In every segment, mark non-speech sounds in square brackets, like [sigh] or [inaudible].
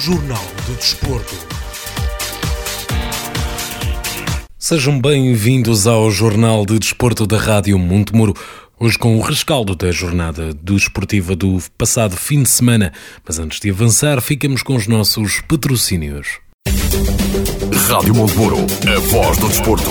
Jornal do Desporto. Sejam bem-vindos ao Jornal de Desporto da Rádio Montemuro. Hoje com o rescaldo da jornada desportiva do passado fim de semana. Mas antes de avançar, ficamos com os nossos patrocínios. Rádio Montemuro, a voz do desporto.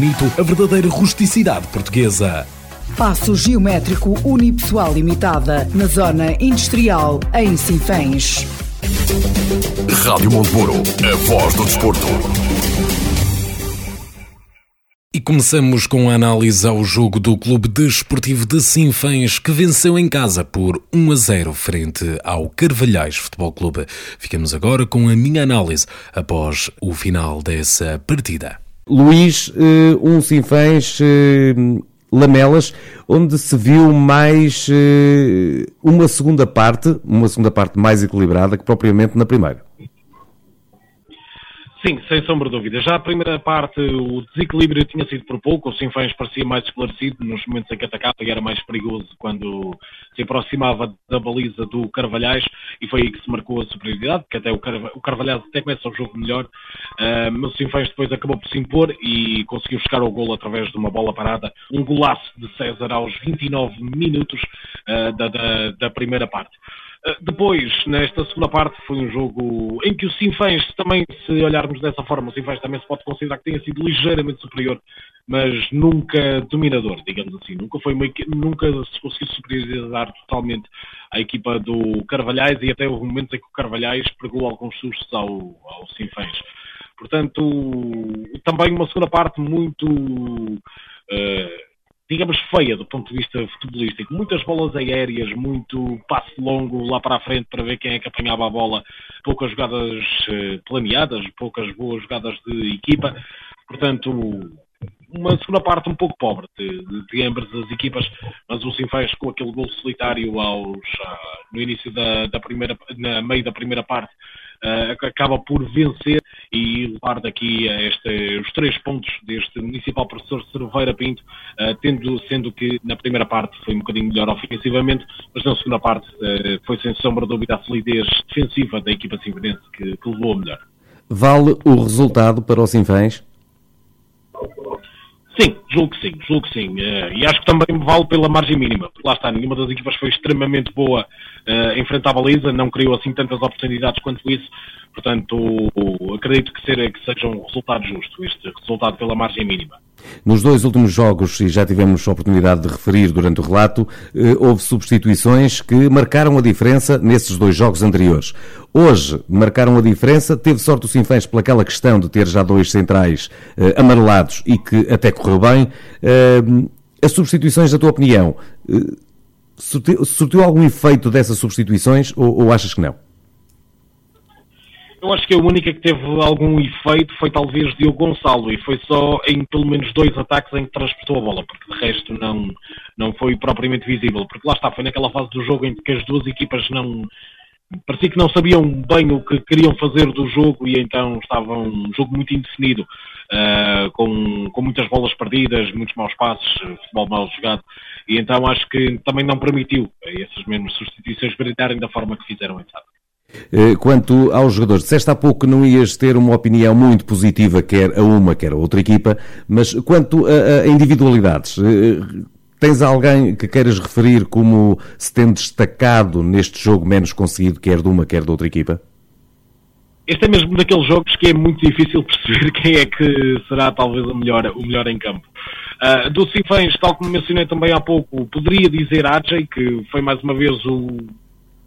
a verdadeira rusticidade portuguesa. Passo Geométrico Unipessoal Limitada, na Zona Industrial, em Sinfãs. Rádio Montemuro, a voz do desporto. E começamos com a análise ao jogo do Clube Desportivo de Sinfãs, que venceu em casa por 1 a 0 frente ao Carvalhais Futebol Clube. Ficamos agora com a minha análise após o final dessa partida. Luís, eh, um Sinfãs eh, Lamelas, onde se viu mais eh, uma segunda parte, uma segunda parte mais equilibrada que propriamente na primeira. Sim, sem sombra de dúvida. Já a primeira parte, o desequilíbrio tinha sido por pouco, o Sinfãs parecia mais esclarecido nos momentos em que atacava e era mais perigoso quando se aproximava da baliza do Carvalhais e foi aí que se marcou a superioridade, porque até o, Car o Carvalhais até começa o jogo melhor, uh, mas o Sinfãs depois acabou por se impor e conseguiu buscar o gol através de uma bola parada, um golaço de César aos 29 minutos uh, da, da, da primeira parte. Eh, depois, nesta segunda parte, foi um jogo em que o Sinfãs também, se olharmos dessa forma, o Sinfãs também se pode considerar que tenha sido ligeiramente superior, mas nunca dominador, digamos assim. Nunca foi uma, nunca se conseguiu superiorizar totalmente a equipa do Carvalhais e até houve momentos em que o Carvalhais pregou alguns sustos ao, ao Sinfãs. Portanto, também uma segunda parte muito. Uh, digamos, feia do ponto de vista futebolístico. Muitas bolas aéreas, muito passe longo lá para a frente para ver quem é que apanhava a bola, poucas jogadas eh, planeadas, poucas boas jogadas de equipa. Portanto, uma segunda parte um pouco pobre de, de, de ambas as equipas, mas o Sinfãs com aquele gol solitário aos, uh, no início da, da, primeira, na meio da primeira parte, uh, acaba por vencer e levar daqui este, os três pontos deste municipal professor Cerveira Pinto, uh, tendo, sendo que na primeira parte foi um bocadinho melhor ofensivamente, mas na segunda parte foi sem sombra de dúvida a solidez defensiva da equipa sinfonense que, que levou a melhor. Vale o resultado para o Sinfãs? Sim, julgo que sim, julgo que sim. Uh, e acho que também vale pela margem mínima. Porque lá está, nenhuma das equipas foi extremamente boa uh, em frente à baliza, não criou assim tantas oportunidades quanto isso. Portanto, acredito que, ser, que seja um resultado justo, este resultado pela margem mínima. Nos dois últimos jogos, e já tivemos a oportunidade de referir durante o relato, eh, houve substituições que marcaram a diferença nesses dois jogos anteriores. Hoje marcaram a diferença, teve sorte o Sinfãs pelaquela questão de ter já dois centrais eh, amarelados e que até correu bem. Eh, as substituições, da tua opinião, eh, surtiu, surtiu algum efeito dessas substituições ou, ou achas que não? Eu acho que a única que teve algum efeito foi talvez Diogo Gonçalo e foi só em pelo menos dois ataques em que transportou a bola, porque de resto não, não foi propriamente visível. Porque lá está, foi naquela fase do jogo em que as duas equipas não. parecia que não sabiam bem o que queriam fazer do jogo e então estava um jogo muito indefinido. uh, com, com muitas bolas perdidas, muitos maus passos, futebol mal jogado, e então acho que também não permitiu essas mesmas substituições brilharem da forma que fizeram em. Eh, quanto aos jogadores, disseste há pouco que não ias ter uma opinião muito positiva, quer a uma, quer a outra equipa, mas quanto a, a individualidades, eh, tens alguém que queiras referir como se tem destacado neste jogo menos conseguido, quer de uma, quer da outra equipa? Este é mesmo daqueles jogos que é muito difícil [laughs] perceber quem é que será talvez o melhor, o melhor em campo. Uh, do Sinfãs, tal como mencionei também há pouco, poderia dizer Ajay, que foi mais uma vez o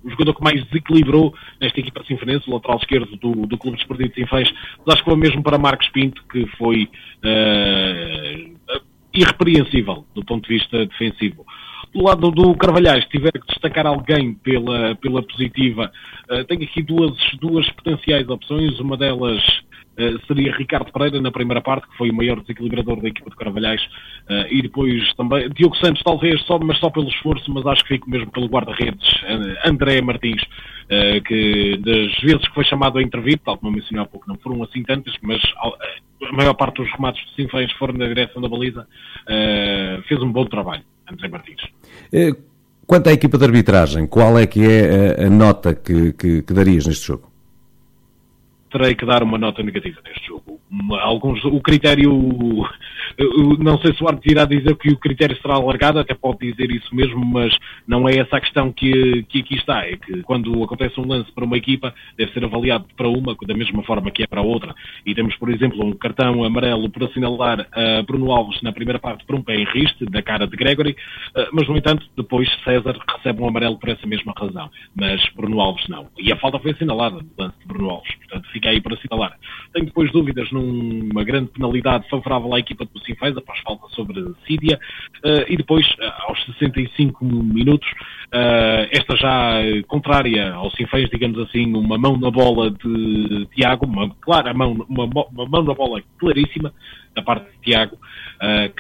o jogador que mais desequilibrou nesta equipa sinfonense, o lateral esquerdo do, do Clube Desportivo de Sinfãs, mas acho que foi mesmo para Marcos Pinto, que foi uh, irrepreensível do ponto de vista defensivo. Do lado do Carvalhais, tiver que destacar alguém pela, pela positiva, uh, tenho aqui duas, duas potenciais opções, uma delas seria Ricardo Pereira na primeira parte, que foi o maior desequilibrador da equipa de Carvalhais, uh, e depois também Diogo Santos, talvez, só, mas só pelo esforço, mas acho que fico mesmo pelo guarda-redes, uh, André Martins, que das vezes que foi chamado a intervir, tal como eu mencionei há pouco, não foram assim tantas, mas a maior parte dos remates de Sinfãs foram na direção da baliza, fez um bom trabalho, André Martins. Quanto à equipa de arbitragem, qual é que é a, a nota que, que, que darias neste jogo? Terei que dar uma nota negativa neste jogo. Alguns, o critério, não sei se o árbitro irá dizer que o critério será alargado, até pode dizer isso mesmo, mas não é essa a questão que, que aqui está. É que quando acontece um lance para uma equipa, deve ser avaliado para uma da mesma forma que é para a outra. E temos, por exemplo, um cartão amarelo por assinalar a Bruno Alves na primeira parte por um pé em riste, da cara de Gregory, eh, mas no entanto, depois César recebe um amarelo por essa mesma razão, mas Bruno Alves não. E a falta foi assinalada no lance de Bruno Alves, portanto fica aí para assinalar. Tenho depois dúvidas numa grande penalidade favorável à equipa do Sinfãs, após falta sobre Sídia, uh, e depois, uh, aos 65 minutos, uh, esta já contrária ao Sinfãs, digamos assim, uma mão na bola de Tiago, uma clara mão, uma, uma mão na bola claríssima, da parte de Tiago,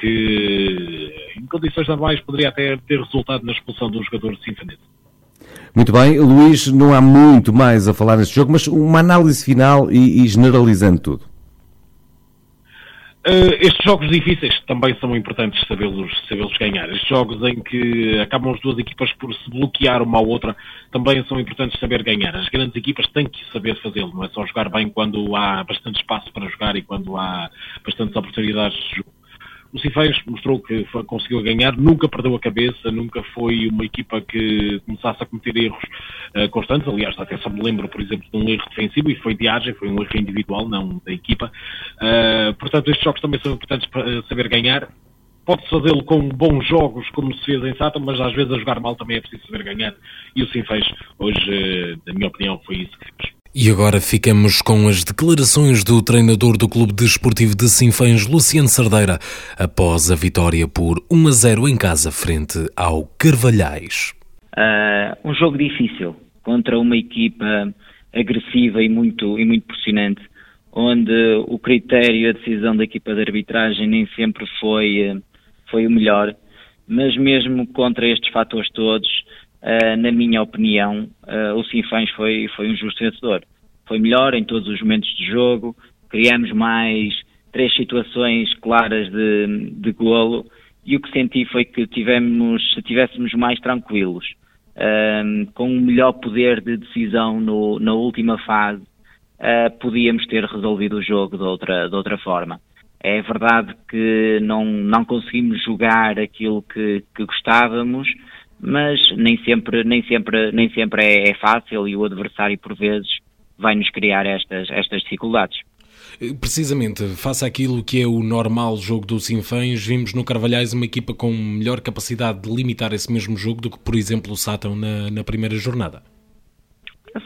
que em condições normais poderia até ter resultado na expulsão do jogador sinfanense. Muito bem, Luís, não há muito mais a falar neste jogo, mas uma análise final e, e generalizando tudo. Uh, estes jogos difíceis também são importantes sabê-los sabê ganhar. Estes jogos em que acabam as duas equipas por se bloquear uma à outra também são importantes saber ganhar. As grandes equipas têm que saber fazê-lo, não é só jogar bem quando há bastante espaço para jogar e quando há bastantes oportunidades de jogo o Cifeiros mostrou que foi, conseguiu ganhar, nunca perdeu a cabeça, nunca foi uma equipa que começasse a cometer erros uh, constantes. Aliás, até só me lembro, por exemplo, de um erro defensivo e foi de Arge, foi um erro individual, não da equipa. Uh, portanto, estes jogos também são importantes para saber ganhar. Pode-se fazê-lo com bons jogos, como se fez em Sata, mas às vezes a jogar mal também é preciso saber ganhar. E o Sinfãs, hoje, uh, na minha opinião, foi isso que fez. E agora ficamos com as declarações do treinador do Clube Desportivo de Sinfãs, Luciano Sardeira, após a vitória por 1 a 0 em casa frente ao Carvalhais. Uh, um jogo difícil contra uma equipa agressiva e muito, e muito pressionante, onde o critério e a decisão da equipa de arbitragem nem sempre foi, foi o melhor, mas mesmo contra estes fatores todos, Uh, na minha opinião, uh, o Sinfãs foi, foi um justo vencedor. Foi melhor em todos os momentos de jogo, criamos mais três situações claras de, de golo e o que senti foi que tivemos, se estivéssemos mais tranquilos, uh, com um melhor poder de decisão no, na última fase, podíamos ter resolvido o jogo de outra, de outra forma. É verdade que não, não conseguimos jogar aquilo que, que gostávamos, mas nem sempre, nem sempre, nem sempre é, é fácil e o adversário, por vezes, vai nos criar estas, estas dificuldades. Precisamente, face àquilo que é o normal jogo do Sinfãs, vimos no Carvalhais uma equipa com melhor capacidade de limitar esse mesmo jogo do que, por exemplo, o Sátão na, na primeira jornada.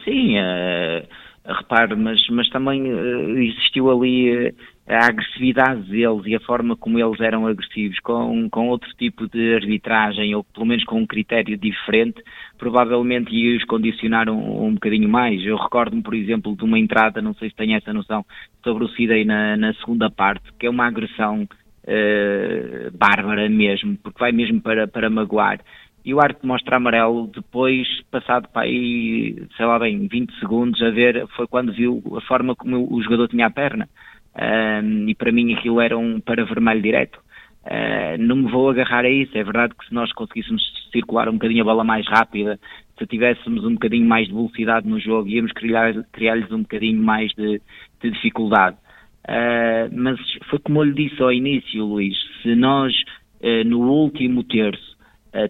Sim, uh, repare, mas, mas também uh, existiu ali uh, a agressividade deles e a forma como eles eram agressivos, com, com outro tipo de arbitragem, ou pelo menos com um critério diferente, provavelmente ia-os condicionar um, um bocadinho mais. Eu recordo-me, por exemplo, de uma entrada, não sei se tem essa noção, sobre o Sidney na, na segunda parte, que é uma agressão uh, bárbara mesmo, porque vai mesmo para, para magoar. E o arte mostra amarelo depois, passado para aí, sei lá bem, 20 segundos, a ver, foi quando viu a forma como o jogador tinha a perna. E para mim aquilo era um para vermelho direto. Uh, não me vou agarrar a isso. É verdade que se nós conseguíssemos circular um bocadinho a bola mais rápida, se tivéssemos um bocadinho mais de velocidade no jogo, íamos criar-lhes criar um bocadinho mais de, de dificuldade. Uh, mas foi como eu lhe disse ao início, Luís, se nós uh, no último terço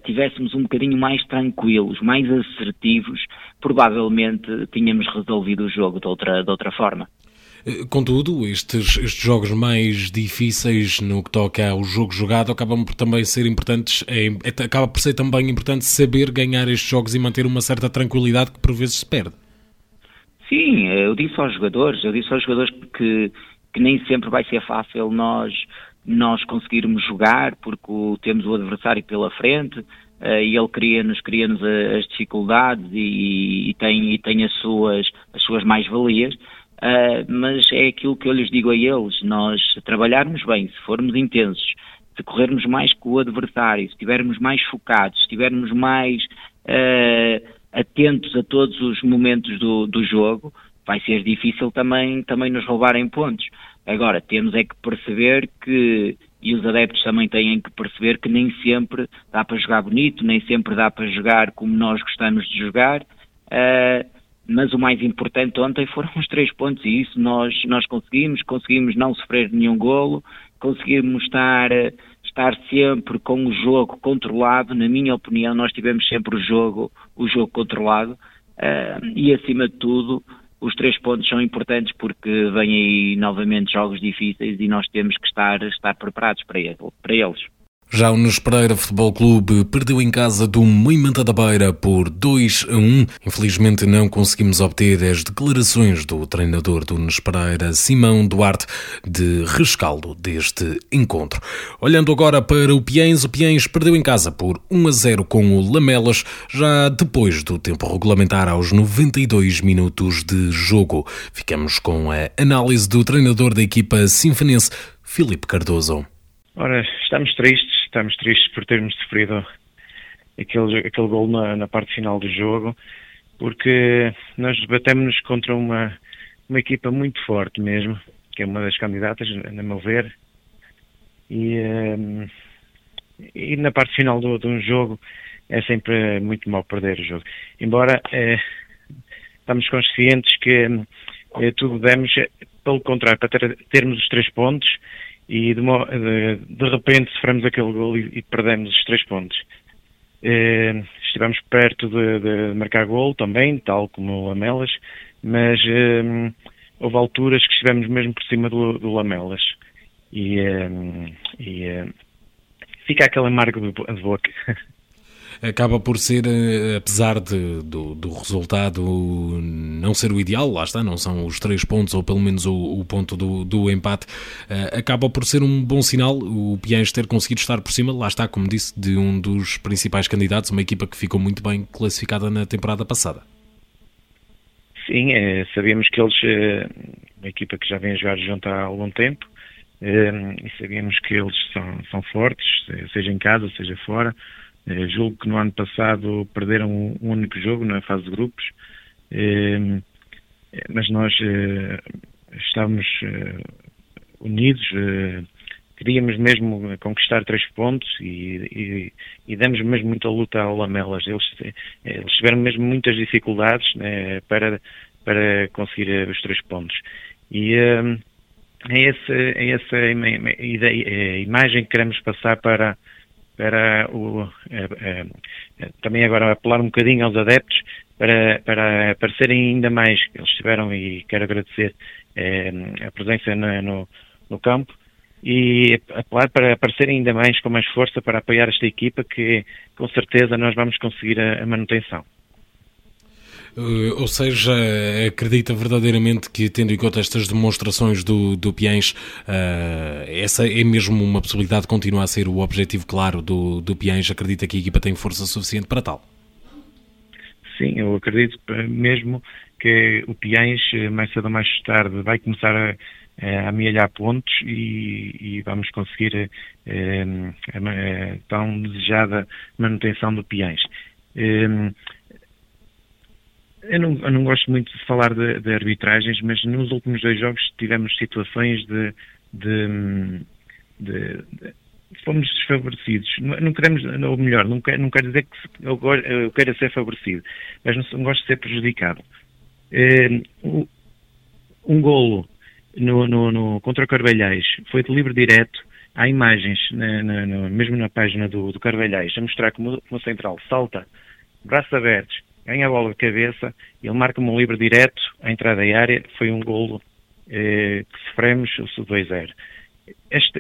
tivéssemos um bocadinho mais tranquilos, mais assertivos, provavelmente tínhamos resolvido o jogo de outra, de outra forma. Eh, contudo, estes, estes jogos mais difíceis no que toca ao jogo jogado acabam por também ser importantes, é, é, acaba por ser também importante saber ganhar estes jogos e manter uma certa tranquilidade que por vezes se perde. Sim, eu disse aos jogadores, eu disse aos jogadores que, que nem sempre vai ser fácil nós, nós conseguirmos jogar porque temos o adversário pela frente, uh, e ele cria-nos cria as dificuldades e, e, tem, e tem as suas, as suas mais-valias, Uh, mas é aquilo que eu lhes digo a eles: nós trabalharmos bem, se formos intensos, se corrermos mais com o adversário, se estivermos mais focados, se estivermos mais uh, atentos a todos os momentos do, do jogo, vai ser difícil também, também nos roubarem pontos. Agora, temos é que perceber que, e os adeptos também têm que perceber que nem sempre dá para jogar bonito, nem sempre dá para jogar como nós gostamos de jogar. Uh, mas o mais importante ontem foram os três pontos e isso nós, nós conseguimos, conseguimos não sofrer nenhum golo, conseguimos estar, estar sempre com o jogo controlado, na minha opinião nós tivemos sempre o jogo, o jogo controlado. Uh, e acima de tudo os três pontos são importantes porque vêm aí novamente jogos difíceis e nós temos que estar, estar preparados para, ele, para eles. Já o Nunes Pereira Futebol Clube perdeu em casa do Moimenta da Beira por 2 a 1. Infelizmente não conseguimos obter as declarações do treinador do Nunes Pereira, Simão Duarte, de rescaldo deste encontro. Olhando agora para o Piens, o Piens perdeu em casa por 1 a 0 com o Lamelas, já depois do tempo regulamentar aos 92 minutos de jogo. Ficamos com a análise do treinador da equipa sinfonense, Filipe Cardoso. Ora, estamos tristes, estamos tristes por termos sofrido aquele, aquele gol na, na parte final do jogo, porque nós debatemos-nos contra uma, uma equipa muito forte mesmo, que é uma das candidatas, a meu ver, e, um, e na parte final do, de um jogo é sempre muito mal perder o jogo. Embora eh, estamos conscientes que eh, tudo demos, pelo contrário, para ter, termos os três pontos, e de, de, de repente sofremos aquele gol e, e perdemos os três pontos. Eh, estivemos perto de, de, marcar gol também, tal como o Lamelas, mas eh, houve alturas que estivemos mesmo por cima do, do Lamelas. E, eh, e fica aquele amargo de boca. [laughs] acaba por ser, eh, apesar de, do, do, resultado não ser o ideal, lá está, não são os três pontos ou pelo menos o, o ponto do, do empate, uh, acaba por ser um bom sinal o Piens ter conseguido estar por cima, lá está, como disse, de um dos principais candidatos, uma equipa que ficou muito bem classificada na temporada passada. Sim, é, sabíamos que eles, é, uma equipa que já vem a jogar junto há algum tempo, é, e sabíamos que eles são, são fortes, seja em casa, seja fora, eh, julgo que no ano passado perderam um, único jogo na fase de grupos, eh, mas nós eh, estávamos unidos, queríamos mesmo conquistar três pontos e, e, e, demos mesmo muita luta ao Lamelas. Eles, eles tiveram mesmo muitas dificuldades né, para, para conseguir os três pontos. E é, esse, é essa ideia, a imagem que queremos passar para, para o, é, é, também agora apelar um bocadinho aos adeptos para, para aparecerem ainda mais, eles estiveram e quero agradecer a presença no, no, no, campo e apelar para aparecerem ainda mais com mais força para apoiar esta equipa que com certeza nós vamos conseguir a, a manutenção. Uh, ou seja, acredita verdadeiramente que, tendo em conta estas demonstrações do, do Piens, uh, essa é mesmo uma possibilidade, continua a ser o objetivo claro do, do Piens? Acredita que a equipa tem força suficiente para tal? Sim, eu acredito mesmo que o Piens, mais cedo ou mais tarde, vai começar a, a amealhar pontos e, e vamos conseguir eh, a, a, tão desejada manutenção do Piens. Eh, Eu não, eu não, gosto muito de falar de, de, arbitragens, mas nos últimos dois jogos tivemos situações de, de, de fomos desfavorecidos. Não, queremos, ou melhor, não quero, não quero dizer que eu, eu quero ser favorecido, mas não, não gosto de ser prejudicado. Eh, um golo no, no, no, contra o Carvalhais foi de livre direto. Há imagens, na, na, na, mesmo na página do, do Carvalhais, a mostrar como, como o central salta, braços abertos, ganha a bola de cabeça, ele marca um livre direto à entrada da área. Foi um golo eh, que sofremos, o 2-0.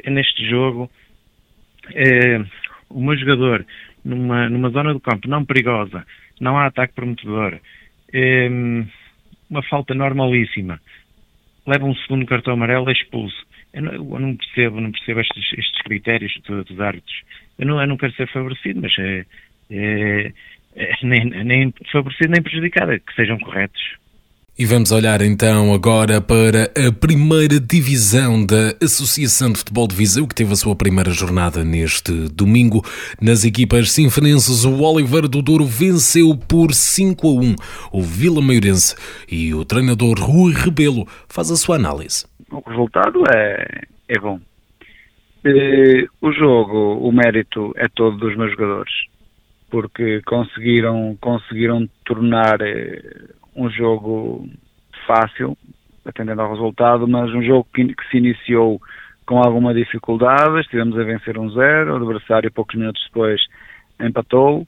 neste jogo, eh, o meu jogador, numa, numa zona do campo não perigosa, não há ataque prometedor, eh, uma falta normalíssima, leva um segundo cartão amarelo, é expulso. Eu não, eu não percebo, não percebo estes, estes critérios dos, árbitros. Eu não, eu não quero ser favorecido, mas é, é nem, nem favorecido nem prejudicado, é que sejam corretos. E vamos olhar então agora para a primeira divisão da Associação de Futebol de Viseu, que teve a sua primeira jornada neste domingo. Nas equipas sinfonenses, o Oliveira do Douro venceu por 5 a 1 o Vila Maiorense e o treinador Rui Rebelo faz a sua análise. O resultado é, é bom. E, o jogo, o mérito é todo dos meus jogadores, porque conseguiram, conseguiram tornar eh, um jogo fácil, atendendo ao resultado, mas um jogo que, que se iniciou com alguma dificuldade, estivemos a vencer um zero, o adversário poucos minutos depois empatou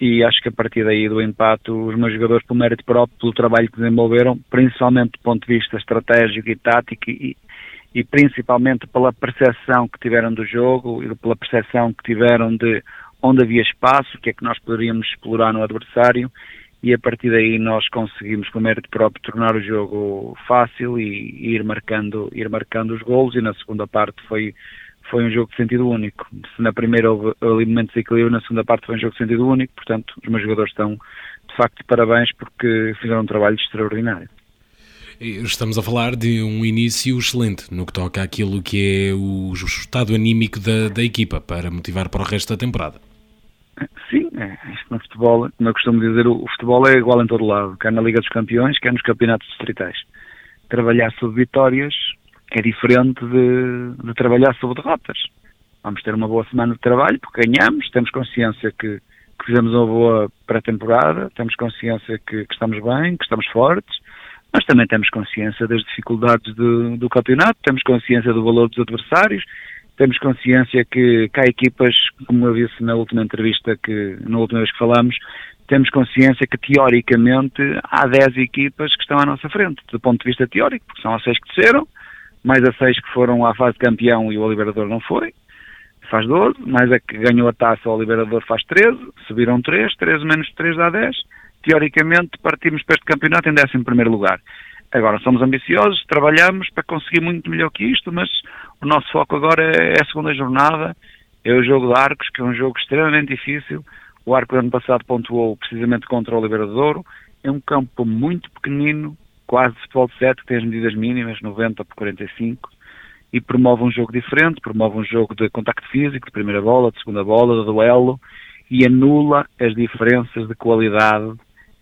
e acho que a partir daí do empate os meus jogadores pelo mérito próprio, pelo trabalho que desenvolveram, principalmente do ponto de vista estratégico e tático e, e principalmente pela percepção que tiveram do jogo e pela percepção que tiveram de onde havia espaço, o que é que nós poderíamos explorar no adversário e a partir daí nós conseguimos com mérito próprio tornar o jogo fácil e, e, ir marcando ir marcando os golos e na segunda parte foi foi um jogo de sentido único. Se na primeira houve elementos de equilíbrio, na segunda parte foi um jogo de sentido único, portanto os meus jogadores estão de facto de parabéns porque fizeram um trabalho extraordinário. Estamos a falar de um início excelente no que toca àquilo que é o estado anímico da, da equipa para motivar para o resto da temporada. Sim, é, no futebol, como eu costumo dizer, o, futebol é igual em todo lado, quer na Liga dos Campeões, quer nos campeonatos distritais. Trabalhar sobre vitórias é diferente de, de trabalhar sobre derrotas. Vamos ter uma boa semana de trabalho, porque ganhamos, temos consciência que, que fizemos uma boa pré-temporada, temos consciência que, que, estamos bem, que estamos fortes, mas também temos consciência das dificuldades do, do campeonato, temos consciência do valor dos adversários, temos consciência que, há equipas, como eu disse na última entrevista, que na última vez que falamos, temos consciência que teoricamente há 10 equipas que estão à nossa frente, do ponto de vista teórico, porque são as 6 que desceram, mais as 6 que foram à fase de campeão e o Liberador não foi, faz 12, mais a que ganhou a taça o Liberador faz 13, subiram 3, 13 menos 3 dá 10, teoricamente partimos para este campeonato em 11 primeiro lugar. Agora, somos ambiciosos, trabalhamos para conseguir muito melhor que isto, mas o nosso foco agora é a segunda jornada, é o jogo de Arcos, que é um jogo extremamente difícil. O Arco ano passado pontuou precisamente contra o Liberadouro. É um campo muito pequenino, quase de futebol de 7, que tem as medidas mínimas, 90 por 45, e promove um jogo diferente, promove um jogo de contacto físico, de primeira bola, de segunda bola, de duelo, e anula as diferenças de qualidade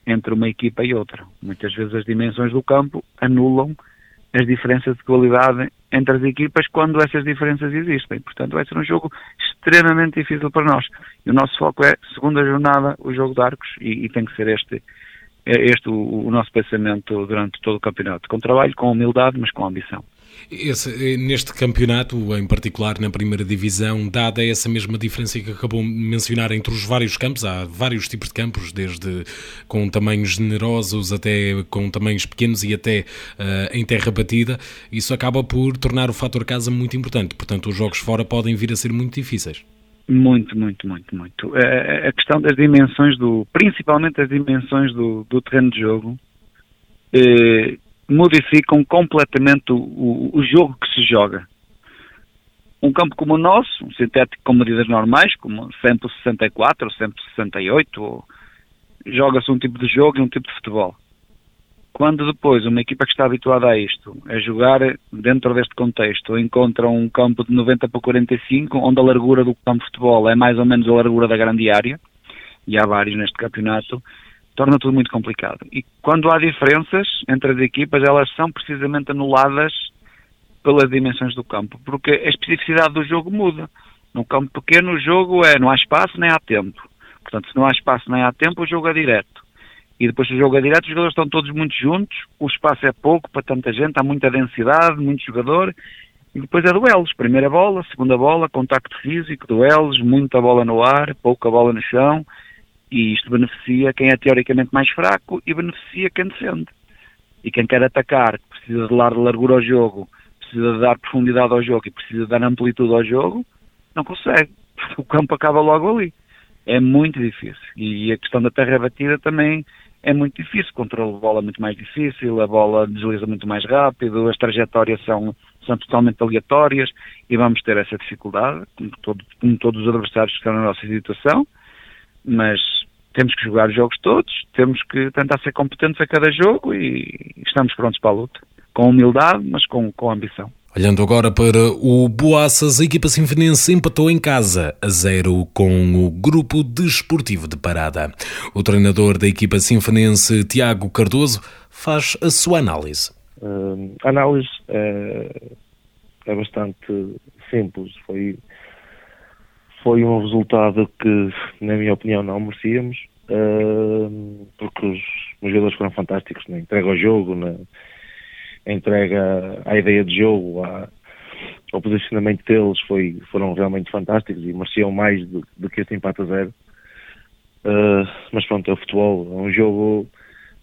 entre uma equipa e outra. Muitas vezes as dimensões do campo anulam as diferenças de qualidade entre as equipas quando essas diferenças existem. Portanto, vai ser um jogo extremamente difícil para nós. E o nosso foco é, segunda jornada, o jogo de arcos e, e tem que ser este, é este o, o nosso pensamento durante todo o campeonato. Com trabalho, com humildade, mas com ambição. Esse, eh, neste campeonato, em particular na primeira divisão, dada essa mesma diferença que acabou de mencionar entre os vários campos, há vários tipos de campos, desde com tamanhos generosos até com tamanhos pequenos e até uh, em terra batida, isso acaba por tornar o fator casa muito importante. Portanto, os jogos fora podem vir a ser muito difíceis. Muito, muito, muito, muito. A, a questão das dimensões do, principalmente as dimensões do, do terreno de jogo, eh, modificam completamente o, o, o, jogo que se joga. Um campo como o nosso, um sintético com medidas normais, como 164 ou 168, joga-se um tipo de jogo e um tipo de futebol. Quando depois uma equipa que está habituada a isto, a jogar dentro deste contexto, encontra um campo de 90 por 45, onde a largura do campo de futebol é mais ou menos a largura da grande área, e há vários neste campeonato, torna tudo muito complicado. E quando há diferenças entre as equipas, elas são precisamente anuladas pelas dimensões do campo, porque a especificidade do jogo muda. Num campo pequeno, o jogo é não há espaço nem há tempo. Portanto, se não há espaço nem há tempo, o jogo é direto. E depois o jogo é direto, os jogadores estão todos muito juntos, o espaço é pouco para tanta gente, há muita densidade, muito jogador, e depois é duelos. Primeira bola, segunda bola, contacto físico, duelos, muita bola no ar, pouca bola no chão, e isto beneficia quem é teoricamente mais fraco e beneficia quem defende. E quem quer atacar, que precisa de dar largura ao jogo, precisa de dar profundidade ao jogo e precisa de dar amplitude ao jogo, não consegue. O campo acaba logo ali. É muito difícil. E a questão da terra batida também é muito difícil. O controle de bola é muito mais difícil, a bola desliza muito mais rápido, as trajetórias são, são totalmente aleatórias e vamos ter essa dificuldade, como, todo, como todos os adversários que estão na nossa situação, mas temos que jogar os jogos todos, temos que tentar ser competentes a cada jogo e estamos prontos para a luta. Com humildade, mas com, com ambição. Olhando agora para o Boaças, a equipa sinfonense empatou em casa a zero com o grupo desportivo de Parada. O treinador da equipa sinfonense, Tiago Cardoso, faz a sua análise. Uh, a análise é, é, bastante simples. Foi, foi um resultado que, na minha opinião, não merecíamos, uh, porque os, os jogadores foram fantásticos na entrega ao jogo, na entrega à ideia de jogo, à, ao posicionamento deles foi, foram realmente fantásticos e mereciam mais do, do que este empate a zero. Uh, mas pronto, é o futebol, é um jogo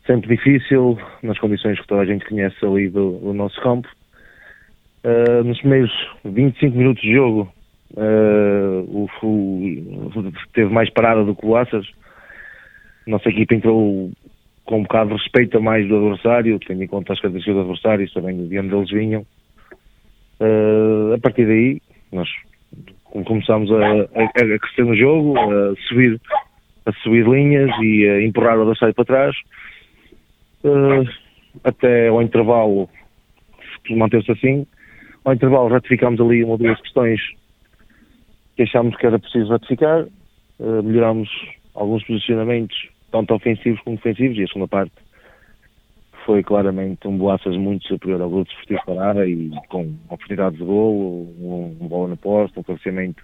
sempre difícil, nas condições que toda a gente conhece ali do, do nosso campo. Uh, nos primeiros 25 minutos de jogo, uh, o, o, teve mais parada do que o Assas. Nossa equipa entrou com um bocado de respeito a mais do adversário, tendo em conta as características do adversário, sabendo de onde eles vinham. Uh, a partir daí, nós começámos a, a, a, crescer no jogo, a subir, a subir linhas e a empurrar o adversário para trás. Uh, até ao intervalo, manteve-se assim. Ao intervalo ratificámos ali uma ou duas questões que achámos que era preciso ratificar. Uh, melhorámos alguns posicionamentos tanto ofensivos como defensivos, e a segunda parte foi claramente um Boaças muito superior ao grupo desportivo Parada e com oportunidades de golo, um, bola no posto, um cabeceamento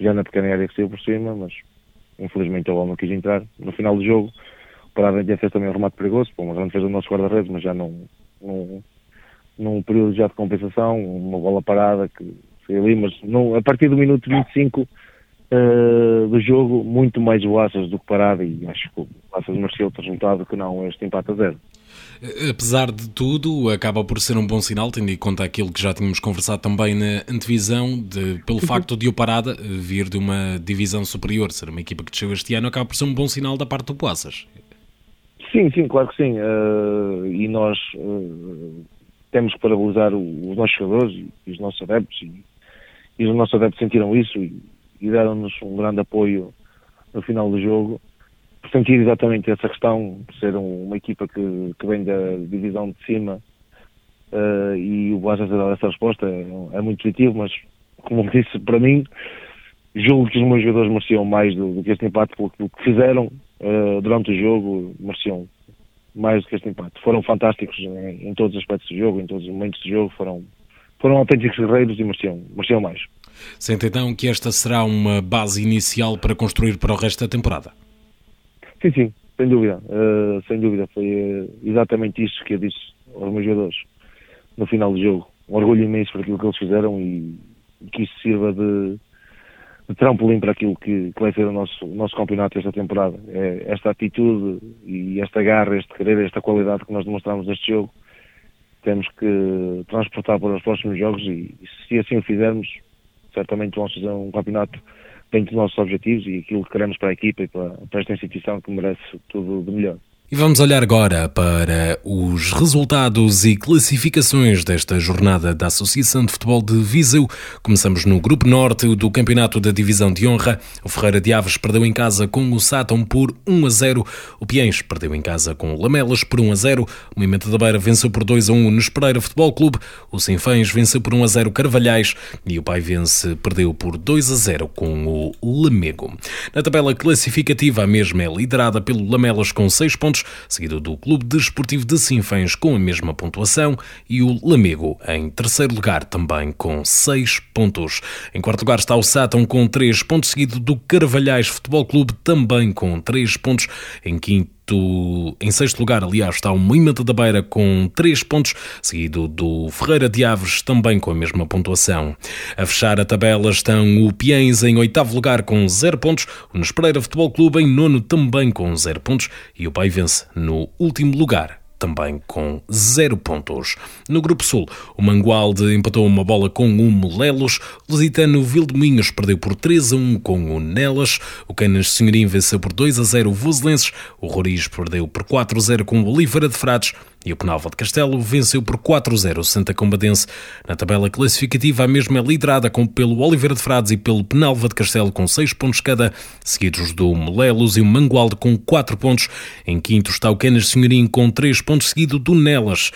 já na pequena área que saiu por cima, mas infelizmente a bola não quis entrar. No final do jogo, o Parada já fez também um remate perigoso, mas não fez o nosso guarda-redes, mas já num, num, num período já de compensação, uma bola parada que foi ali, mas não, a partir do minuto 25 uh, do jogo muito mais Boaças do que Parada e acho que o Boaças mereceu outro resultado que não este empate a zero. Eh, apesar de tudo, acaba por ser um bom sinal, tendo em conta aquilo que já tínhamos conversado também na antevisão, de, pelo uhum. facto de o Parada eh, vir de uma divisão superior, ser uma equipa que desceu este ano, acaba por ser um bom sinal da parte do Boaças. Sim, sim, claro que sim. Uh, e nós uh, temos que parabenizar os nossos jogadores e os nossos adeptos, e, e os nossos adeptos sentiram isso, e, e deram-nos um grande apoio no final do jogo, por sentir exatamente essa questão, por ser um, uma equipa que, que vem da divisão de cima uh, e o Boas a dar essa resposta é, é, muito positivo, mas como disse, para mim, julgo que os meus jogadores mereciam mais do, do que este empate, porque que fizeram uh, durante o jogo, mereciam mais do que este empate. Foram fantásticos em, em, todos os aspectos do jogo, em todos os momentos do jogo, foram, foram autênticos guerreiros e mereciam, mereciam mais. Sente então que esta será uma base inicial para construir para o resto da temporada? Sim, sim, sem dúvida. Uh, sem dúvida. Foi uh, exatamente isso que eu disse aos meus jogadores no final do jogo. Um orgulho imenso por aquilo que eles fizeram e que isso sirva de, de trampolim para aquilo que, que, vai ser o nosso, o nosso campeonato esta temporada. É esta atitude e esta garra, este querer, esta qualidade que nós demonstramos neste jogo, temos que transportar para os próximos jogos e, se assim o fizermos, certamente vamos fazer um campeonato dentro dos nossos objetivos e aquilo que queremos para a equipa e para, para esta instituição que merece tudo de melhor. E vamos olhar agora para os resultados e classificações desta jornada da Associação de Futebol de Viseu. Começamos no Grupo Norte do Campeonato da Divisão de Honra. O Ferreira de Aves perdeu em casa com o Sátão por 1 a 0. O Piens perdeu em casa com o Lamelas por 1 a 0. O Moimento da Beira venceu por 2 a 1 no Espereira Futebol Clube. O Sinfães venceu por 1 a 0 Carvalhais e o Paivense perdeu por 2 a 0 com o Lamego. Na tabela classificativa, a mesma é liderada pelo Lamelas com 6 pontos pontos, seguido do Clube Desportivo de Sinfãs com a mesma pontuação e o Lamego em terceiro lugar também com 6 pontos. Em quarto lugar está o Sátão com 3 pontos, seguido do Carvalhais Futebol Clube também com 3 pontos. Em quinto em sexto lugar, aliás, está o Moimenta da Beira com 3 pontos, seguido do Ferreira de Aves também com a mesma pontuação. A fechar a tabela estão o Piens em oitavo lugar com 0 pontos, o Nespereira Futebol Clube em nono também com 0 pontos e o Paivense no último lugar também com zero pontos. No Grupo Sul, o Mangualde empatou uma bola com o Molelos, o Lusitano Vildominhos perdeu por 3 a 1 com o Nelas, o Canas Senhorim venceu por 2 a 0 o Voselenses, o Roriz perdeu por 4 a 0 com o Oliveira de Frades e o Penalva de Castelo venceu por 4-0 o Santa Combadense. Na tabela classificativa, a mesma é liderada com, pelo Oliveira de Frades e pelo Penalva de Castelo com 6 pontos cada, seguidos do Molelos e o Mangualde com 4 pontos. Em quinto está o Canas Senhorim com 3 pontos, seguido do Nelas.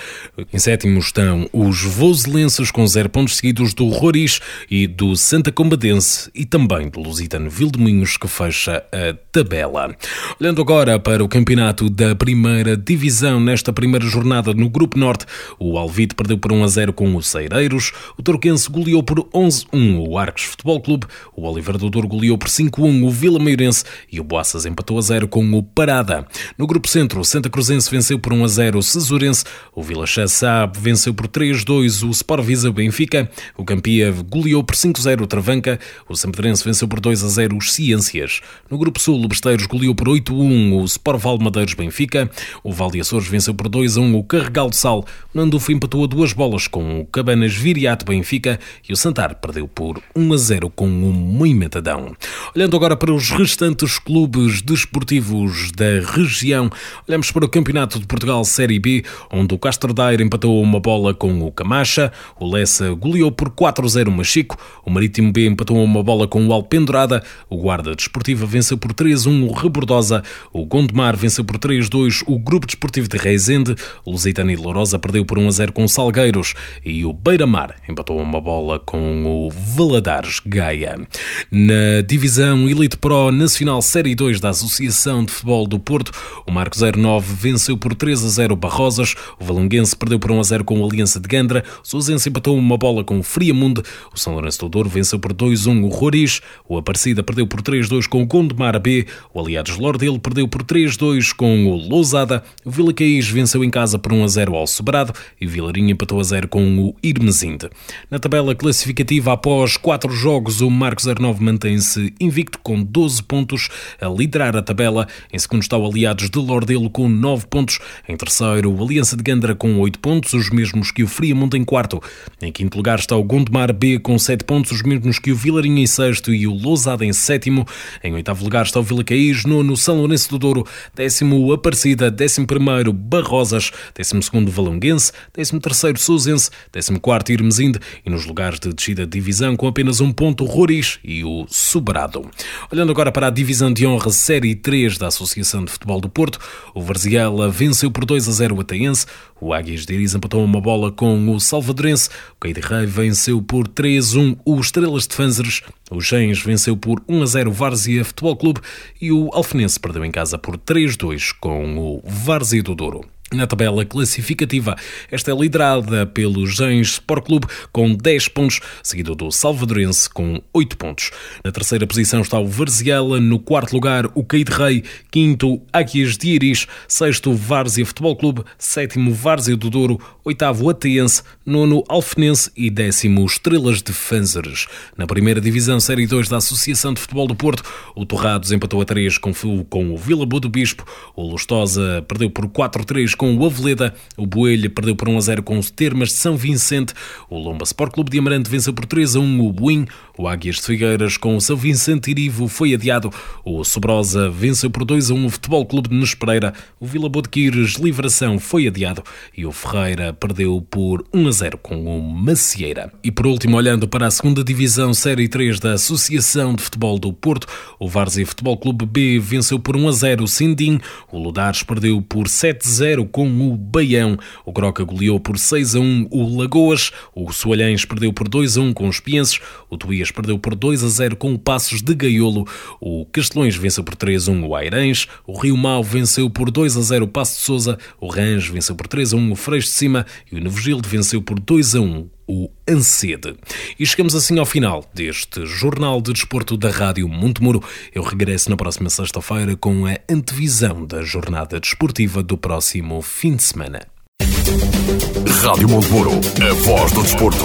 Em sétimo estão os Voselenses com 0 pontos, seguidos do Roriz e do Santa Combadense e também do Lusitano Vildeminhos, que fecha a tabela. Olhando agora para o campeonato da primeira divisão, nesta primeira jornada jornada no Grupo Norte, o Alvite perdeu por 1 a 0 com os Seireiros, o Torquense goleou por 11-1 o Arcos Futebol Clube, o Oliver do Douro goleou por 5-1 o Vila Maiorense e o Boaças empatou a 0 com o Parada. No Grupo Centro, o Santa Cruzense venceu por 1 a 0 o Cesurense, o Vila Chassá venceu por 3-2 o Sport Visa Benfica, o Campia goleou por 5-0 o Travanca, o Sampedrense venceu por 2 a 0 os Ciências. No Grupo Sul, o Besteiros goleou por 8-1 o Sport Val Madeiros Benfica, o Val de Açores venceu por 2 a 1 o Carregal de Sal. O Nandufo empatou a duas bolas com o Cabanas Viriato Benfica e o Santar perdeu por 1 a 0 com o Moimentadão. Olhando agora para os restantes clubes desportivos da região, olhamos para o Campeonato de Portugal Série B, onde o Castro Daire empatou uma bola com o Camacha, o Lessa goleou por 4 a 0 o Machico, o Marítimo B empatou uma bola com o Alpendurada, o Guarda Desportiva venceu por 3 a 1 o Rebordosa, o Gondomar venceu por 3 a 2 o Grupo Desportivo de Reisende, o Lusitano e Lourosa perdeu por 1 a 0 com Salgueiros e o Beira-Mar empatou uma bola com o Valadares Gaia. Na divisão Elite Pro Nacional Série 2 da Associação de Futebol do Porto, o Marco 09 venceu por 3 a 0 Barrosas, o Valonguense perdeu por 1 a 0 com o Aliança de Gandra, o Sousense empatou uma bola com o Friamundo, o São Lourenço do Douro venceu por 2-1 o Roriz, o Aparecida perdeu por 3-2 com o Gondomar B, o Aliados Lordelo perdeu por 3-2 com o Lousada, o Vila Caís venceu em casa por 1 a 0 ao Sobrado e o Vilarinho empatou a 0 com o Irmesinde. Na tabela classificativa, após 4 jogos, o Marcos 09 mantém-se invicto com 12 pontos a liderar a tabela. Em segundo está o Aliados de Lordelo com 9 pontos. Em terceiro, o Aliança de Gandra com 8 pontos, os mesmos que o Friamundo em quarto. Em quinto lugar está o Gondomar B com 7 pontos, os mesmos que o Vilarinho em sexto e o Lousada em sétimo. Em oitavo lugar está o Vila Caís, nono São Lourenço do Douro, décimo Aparecida, décimo primeiro Barrosas, 12º Valonguense, 13º Sousense, 14º Irmesinde e nos lugares de descida de divisão com apenas um ponto Roriz e o Sobrado. Olhando agora para a divisão de honra Série 3 da Associação de Futebol do Porto, o Varziela venceu por 2 a 0 o Ataense, o Águias de Iris empatou uma bola com o Salvadorense, o Caide Rei venceu por 3-1 o Estrelas de Fanzeres, o Gens venceu por 1 a 0 o Várzea Futebol Clube e o Alfenense perdeu em casa por 3-2 com o Várzea do Douro. Na tabela classificativa, esta é liderada pelo Gens Sport Clube com 10 pontos, seguido do Salvadorense com 8 pontos. Na terceira posição está o Varziela, no quarto lugar o Caide Rei, quinto Águias de Iris, sexto Várzea Futebol Clube, sétimo Várzea do Douro, oitavo Ateense, nono Alfenense e décimo Estrelas de Fanzeres. Na primeira divisão Série 2 da Associação de Futebol do Porto, o Torrados empatou a 3 com, com o Vila Boa do Bispo, o Lustosa perdeu por 4-3 com o Aveleda, o Boelho perdeu por 1 a 0 com os Termas de São Vicente, o Lomba Sport Clube de Amarante venceu por 3 a 1 o Buim, o Águias de Figueiras com o São Vicente Irivo foi adiado, o Sobrosa venceu por 2 a 1 o Futebol Clube de Nespereira, o Vila Boa de Quires Livração foi adiado. E o Ferreira perdeu por 1 a 0 com o Macieira. E por último, olhando para a segunda divisão Série 3 da Associação de Futebol do Porto, o Várzea Futebol Clube B venceu por 1 a 0 o Sindim, o Ludares perdeu por 7 a 0 com o Baião, o Groca goleou por 6 a 1 o Lagoas, o Soalhães perdeu por 2 a 1 com os Pienses, o Tuías perdeu por 2 a 0 com o Passos de Gaiolo, o Castelões venceu por 3 a 1 o Airães, o Rio Mau venceu por 2 a 0 o Passo de Souza, o Range venceu por 3 a 1 o Freixo de Cima e o Novogilde venceu por 2 a 1 o Ancede. E chegamos assim ao final deste Jornal de Desporto da Rádio Montemuro. Eu regresso na próxima sexta-feira com a antevisão da jornada desportiva do próximo fim de semana. Rádio Montemuro, a voz do desporto.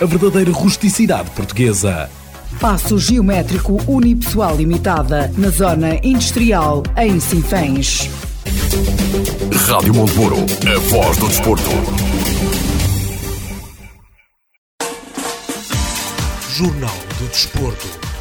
a verdadeira rusticidade portuguesa. Passo Geométrico Unipessoal Limitada, na Zona Industrial, em Sinfãs. Rádio Montemuro, a voz do desporto. Jornal do Desporto.